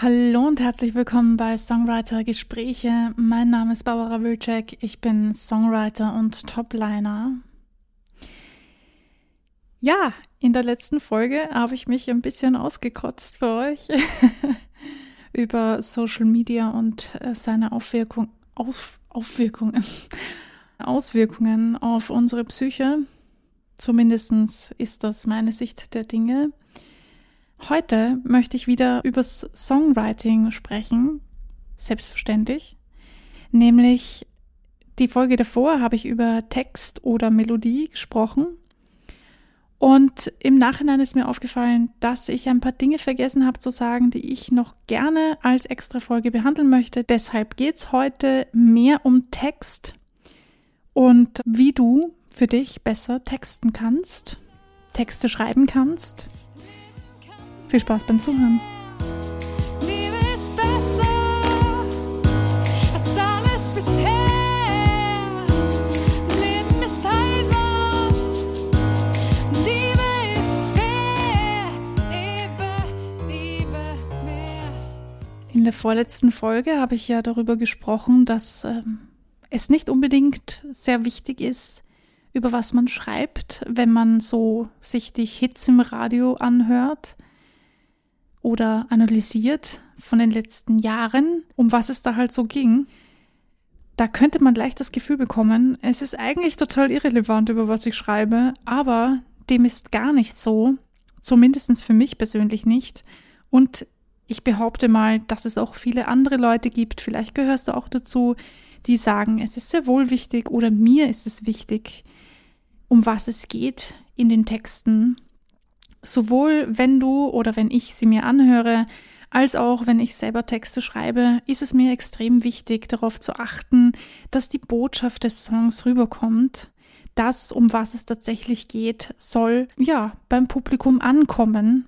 Hallo und herzlich willkommen bei Songwriter Gespräche. Mein Name ist Barbara Wilczek. Ich bin Songwriter und Topliner. Ja, in der letzten Folge habe ich mich ein bisschen ausgekotzt für euch über Social Media und äh, seine Aufwirkung, Aus, Aufwirkungen, Auswirkungen auf unsere Psyche. Zumindest ist das meine Sicht der Dinge. Heute möchte ich wieder übers Songwriting sprechen, selbstverständlich. Nämlich die Folge davor habe ich über Text oder Melodie gesprochen. Und im Nachhinein ist mir aufgefallen, dass ich ein paar Dinge vergessen habe zu sagen, die ich noch gerne als extra Folge behandeln möchte. Deshalb geht es heute mehr um Text und wie du für dich besser texten kannst, Texte schreiben kannst viel Spaß beim Zuhören. In der vorletzten Folge habe ich ja darüber gesprochen, dass ähm, es nicht unbedingt sehr wichtig ist, über was man schreibt, wenn man so sich die Hits im Radio anhört oder analysiert von den letzten Jahren, um was es da halt so ging, da könnte man leicht das Gefühl bekommen, es ist eigentlich total irrelevant, über was ich schreibe, aber dem ist gar nicht so, zumindest für mich persönlich nicht. Und ich behaupte mal, dass es auch viele andere Leute gibt, vielleicht gehörst du auch dazu, die sagen, es ist sehr wohl wichtig oder mir ist es wichtig, um was es geht in den Texten sowohl wenn du oder wenn ich sie mir anhöre, als auch wenn ich selber Texte schreibe, ist es mir extrem wichtig, darauf zu achten, dass die Botschaft des Songs rüberkommt. Das, um was es tatsächlich geht, soll ja beim Publikum ankommen.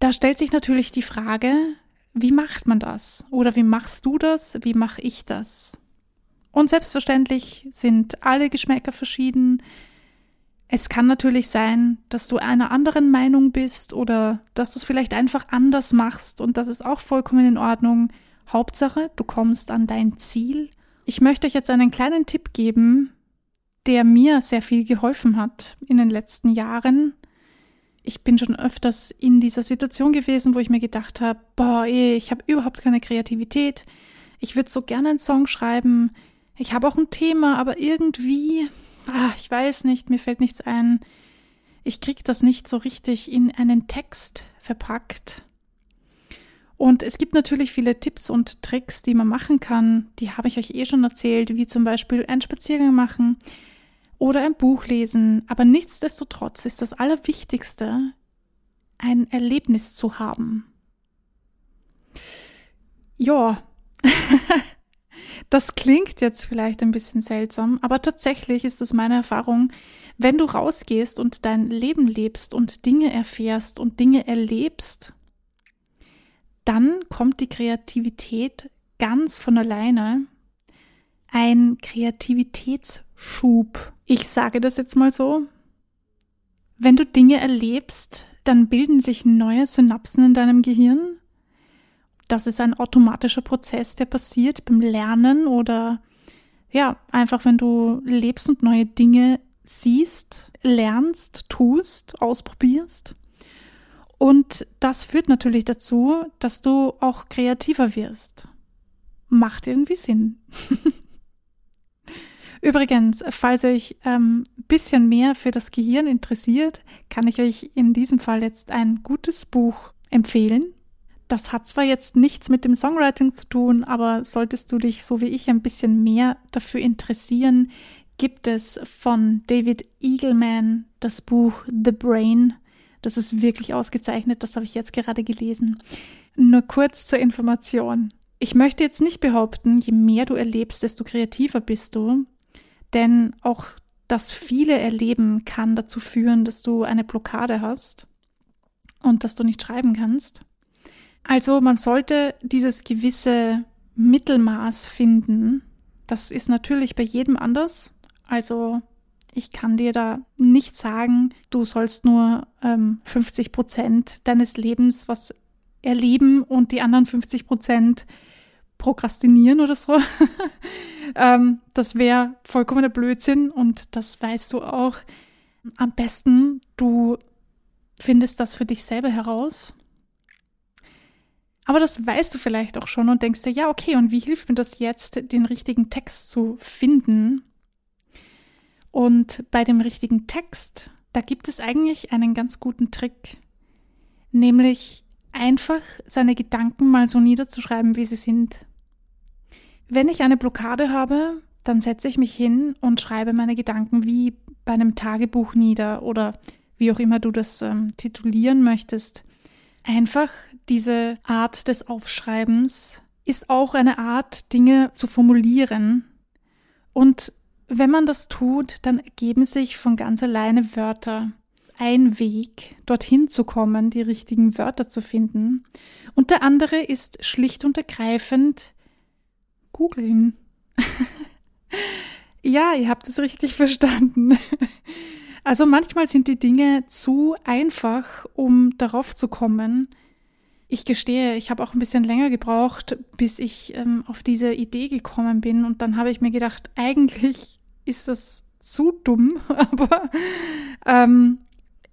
Da stellt sich natürlich die Frage, wie macht man das? Oder wie machst du das? Wie mache ich das? Und selbstverständlich sind alle Geschmäcker verschieden. Es kann natürlich sein, dass du einer anderen Meinung bist oder dass du es vielleicht einfach anders machst und das ist auch vollkommen in Ordnung. Hauptsache, du kommst an dein Ziel. Ich möchte euch jetzt einen kleinen Tipp geben, der mir sehr viel geholfen hat in den letzten Jahren. Ich bin schon öfters in dieser Situation gewesen, wo ich mir gedacht habe, boah, ey, ich habe überhaupt keine Kreativität. Ich würde so gerne einen Song schreiben. Ich habe auch ein Thema, aber irgendwie ah, ich weiß nicht, mir fällt nichts ein. Ich krieg das nicht so richtig in einen Text verpackt. Und es gibt natürlich viele Tipps und Tricks, die man machen kann. Die habe ich euch eh schon erzählt, wie zum Beispiel einen Spaziergang machen oder ein Buch lesen. Aber nichtsdestotrotz ist das Allerwichtigste, ein Erlebnis zu haben. Ja, Das klingt jetzt vielleicht ein bisschen seltsam, aber tatsächlich ist es meine Erfahrung, wenn du rausgehst und dein Leben lebst und Dinge erfährst und Dinge erlebst, dann kommt die Kreativität ganz von alleine. Ein Kreativitätsschub. Ich sage das jetzt mal so. Wenn du Dinge erlebst, dann bilden sich neue Synapsen in deinem Gehirn das ist ein automatischer Prozess, der passiert beim Lernen oder ja, einfach wenn du lebst und neue Dinge siehst, lernst, tust, ausprobierst. Und das führt natürlich dazu, dass du auch kreativer wirst. Macht irgendwie Sinn. Übrigens, falls euch ein ähm, bisschen mehr für das Gehirn interessiert, kann ich euch in diesem Fall jetzt ein gutes Buch empfehlen. Das hat zwar jetzt nichts mit dem Songwriting zu tun, aber solltest du dich so wie ich ein bisschen mehr dafür interessieren, gibt es von David Eagleman das Buch The Brain. Das ist wirklich ausgezeichnet, das habe ich jetzt gerade gelesen. Nur kurz zur Information. Ich möchte jetzt nicht behaupten, je mehr du erlebst, desto kreativer bist du, denn auch das viele Erleben kann dazu führen, dass du eine Blockade hast und dass du nicht schreiben kannst. Also man sollte dieses gewisse Mittelmaß finden. Das ist natürlich bei jedem anders. Also ich kann dir da nicht sagen, du sollst nur ähm, 50 Prozent deines Lebens, was erleben und die anderen 50 Prozent prokrastinieren oder so. ähm, das wäre vollkommener Blödsinn und das weißt du auch. Am besten, du findest das für dich selber heraus. Aber das weißt du vielleicht auch schon und denkst dir, ja, okay, und wie hilft mir das jetzt, den richtigen Text zu finden? Und bei dem richtigen Text, da gibt es eigentlich einen ganz guten Trick, nämlich einfach seine Gedanken mal so niederzuschreiben, wie sie sind. Wenn ich eine Blockade habe, dann setze ich mich hin und schreibe meine Gedanken wie bei einem Tagebuch nieder oder wie auch immer du das ähm, titulieren möchtest. Einfach diese Art des Aufschreibens ist auch eine Art, Dinge zu formulieren. Und wenn man das tut, dann ergeben sich von ganz alleine Wörter. Ein Weg, dorthin zu kommen, die richtigen Wörter zu finden. Und der andere ist schlicht und ergreifend googeln. ja, ihr habt es richtig verstanden. Also manchmal sind die Dinge zu einfach, um darauf zu kommen. Ich gestehe, ich habe auch ein bisschen länger gebraucht, bis ich ähm, auf diese Idee gekommen bin. Und dann habe ich mir gedacht, eigentlich ist das zu dumm, aber ähm,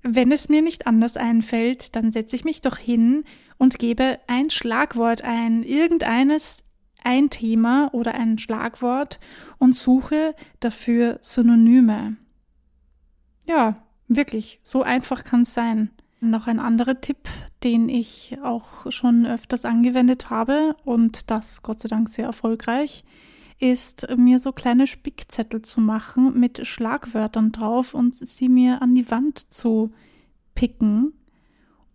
wenn es mir nicht anders einfällt, dann setze ich mich doch hin und gebe ein Schlagwort ein, irgendeines, ein Thema oder ein Schlagwort und suche dafür Synonyme. Ja, wirklich, so einfach kann es sein. Noch ein anderer Tipp, den ich auch schon öfters angewendet habe und das Gott sei Dank sehr erfolgreich, ist mir so kleine Spickzettel zu machen mit Schlagwörtern drauf und sie mir an die Wand zu picken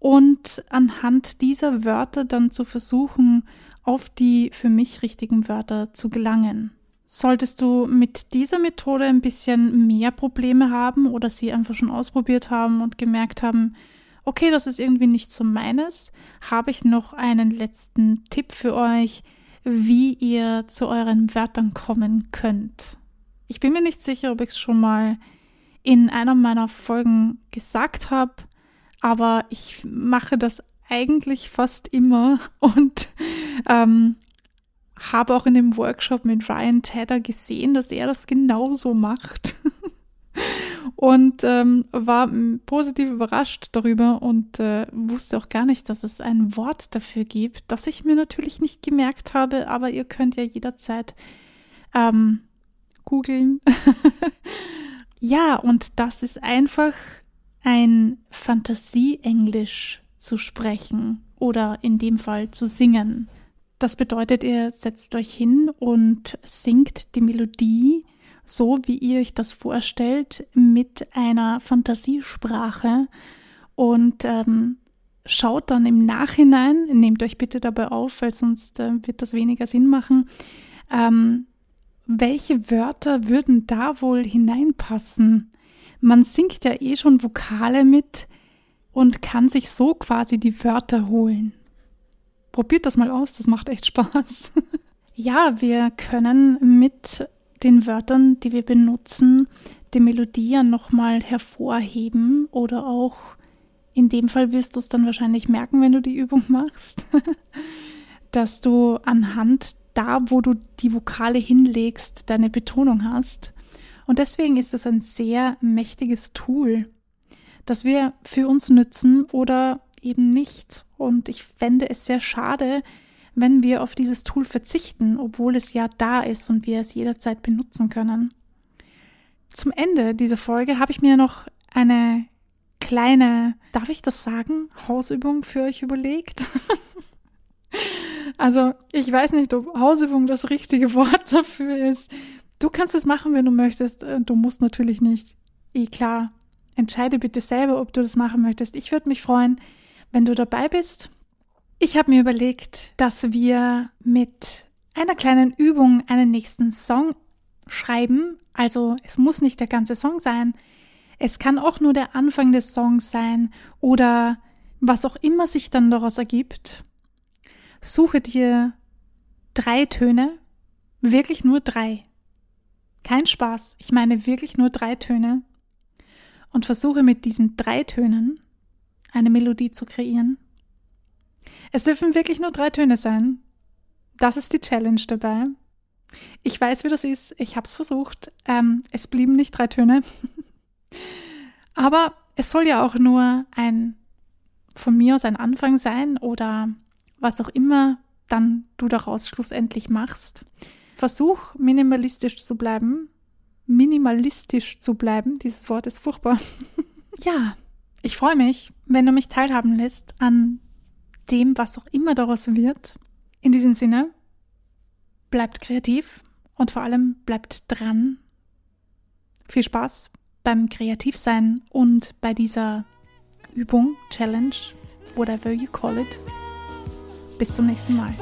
und anhand dieser Wörter dann zu versuchen, auf die für mich richtigen Wörter zu gelangen. Solltest du mit dieser Methode ein bisschen mehr Probleme haben oder sie einfach schon ausprobiert haben und gemerkt haben, okay, das ist irgendwie nicht so meines, habe ich noch einen letzten Tipp für euch, wie ihr zu euren Wörtern kommen könnt. Ich bin mir nicht sicher, ob ich es schon mal in einer meiner Folgen gesagt habe, aber ich mache das eigentlich fast immer und ähm, habe auch in dem Workshop mit Ryan Tedder gesehen, dass er das genauso macht. und ähm, war positiv überrascht darüber und äh, wusste auch gar nicht, dass es ein Wort dafür gibt, das ich mir natürlich nicht gemerkt habe, aber ihr könnt ja jederzeit ähm, googeln. ja, und das ist einfach ein Fantasie-Englisch zu sprechen oder in dem Fall zu singen. Das bedeutet, ihr setzt euch hin und singt die Melodie so, wie ihr euch das vorstellt, mit einer Fantasiesprache und ähm, schaut dann im Nachhinein, nehmt euch bitte dabei auf, weil sonst äh, wird das weniger Sinn machen, ähm, welche Wörter würden da wohl hineinpassen? Man singt ja eh schon Vokale mit und kann sich so quasi die Wörter holen. Probiert das mal aus, das macht echt Spaß. ja, wir können mit den Wörtern, die wir benutzen, die Melodie ja nochmal hervorheben oder auch in dem Fall wirst du es dann wahrscheinlich merken, wenn du die Übung machst, dass du anhand da, wo du die Vokale hinlegst, deine Betonung hast. Und deswegen ist es ein sehr mächtiges Tool, das wir für uns nützen oder eben nicht. Und ich fände es sehr schade, wenn wir auf dieses Tool verzichten, obwohl es ja da ist und wir es jederzeit benutzen können. Zum Ende dieser Folge habe ich mir noch eine kleine, darf ich das sagen, Hausübung für euch überlegt. also ich weiß nicht, ob Hausübung das richtige Wort dafür ist. Du kannst es machen, wenn du möchtest. Du musst natürlich nicht. Eh klar. Entscheide bitte selber, ob du das machen möchtest. Ich würde mich freuen, wenn du dabei bist. Ich habe mir überlegt, dass wir mit einer kleinen Übung einen nächsten Song schreiben. Also es muss nicht der ganze Song sein. Es kann auch nur der Anfang des Songs sein oder was auch immer sich dann daraus ergibt. Suche dir drei Töne, wirklich nur drei. Kein Spaß, ich meine wirklich nur drei Töne. Und versuche mit diesen drei Tönen eine Melodie zu kreieren. Es dürfen wirklich nur drei Töne sein. Das ist die Challenge dabei. Ich weiß, wie das ist. Ich habe es versucht. Ähm, es blieben nicht drei Töne. Aber es soll ja auch nur ein von mir aus ein Anfang sein oder was auch immer dann du daraus schlussendlich machst. Versuch minimalistisch zu bleiben. Minimalistisch zu bleiben. Dieses Wort ist furchtbar. ja, ich freue mich, wenn du mich teilhaben lässt an dem, was auch immer daraus wird. In diesem Sinne, bleibt kreativ und vor allem bleibt dran. Viel Spaß beim Kreativsein und bei dieser Übung, Challenge, whatever you call it. Bis zum nächsten Mal.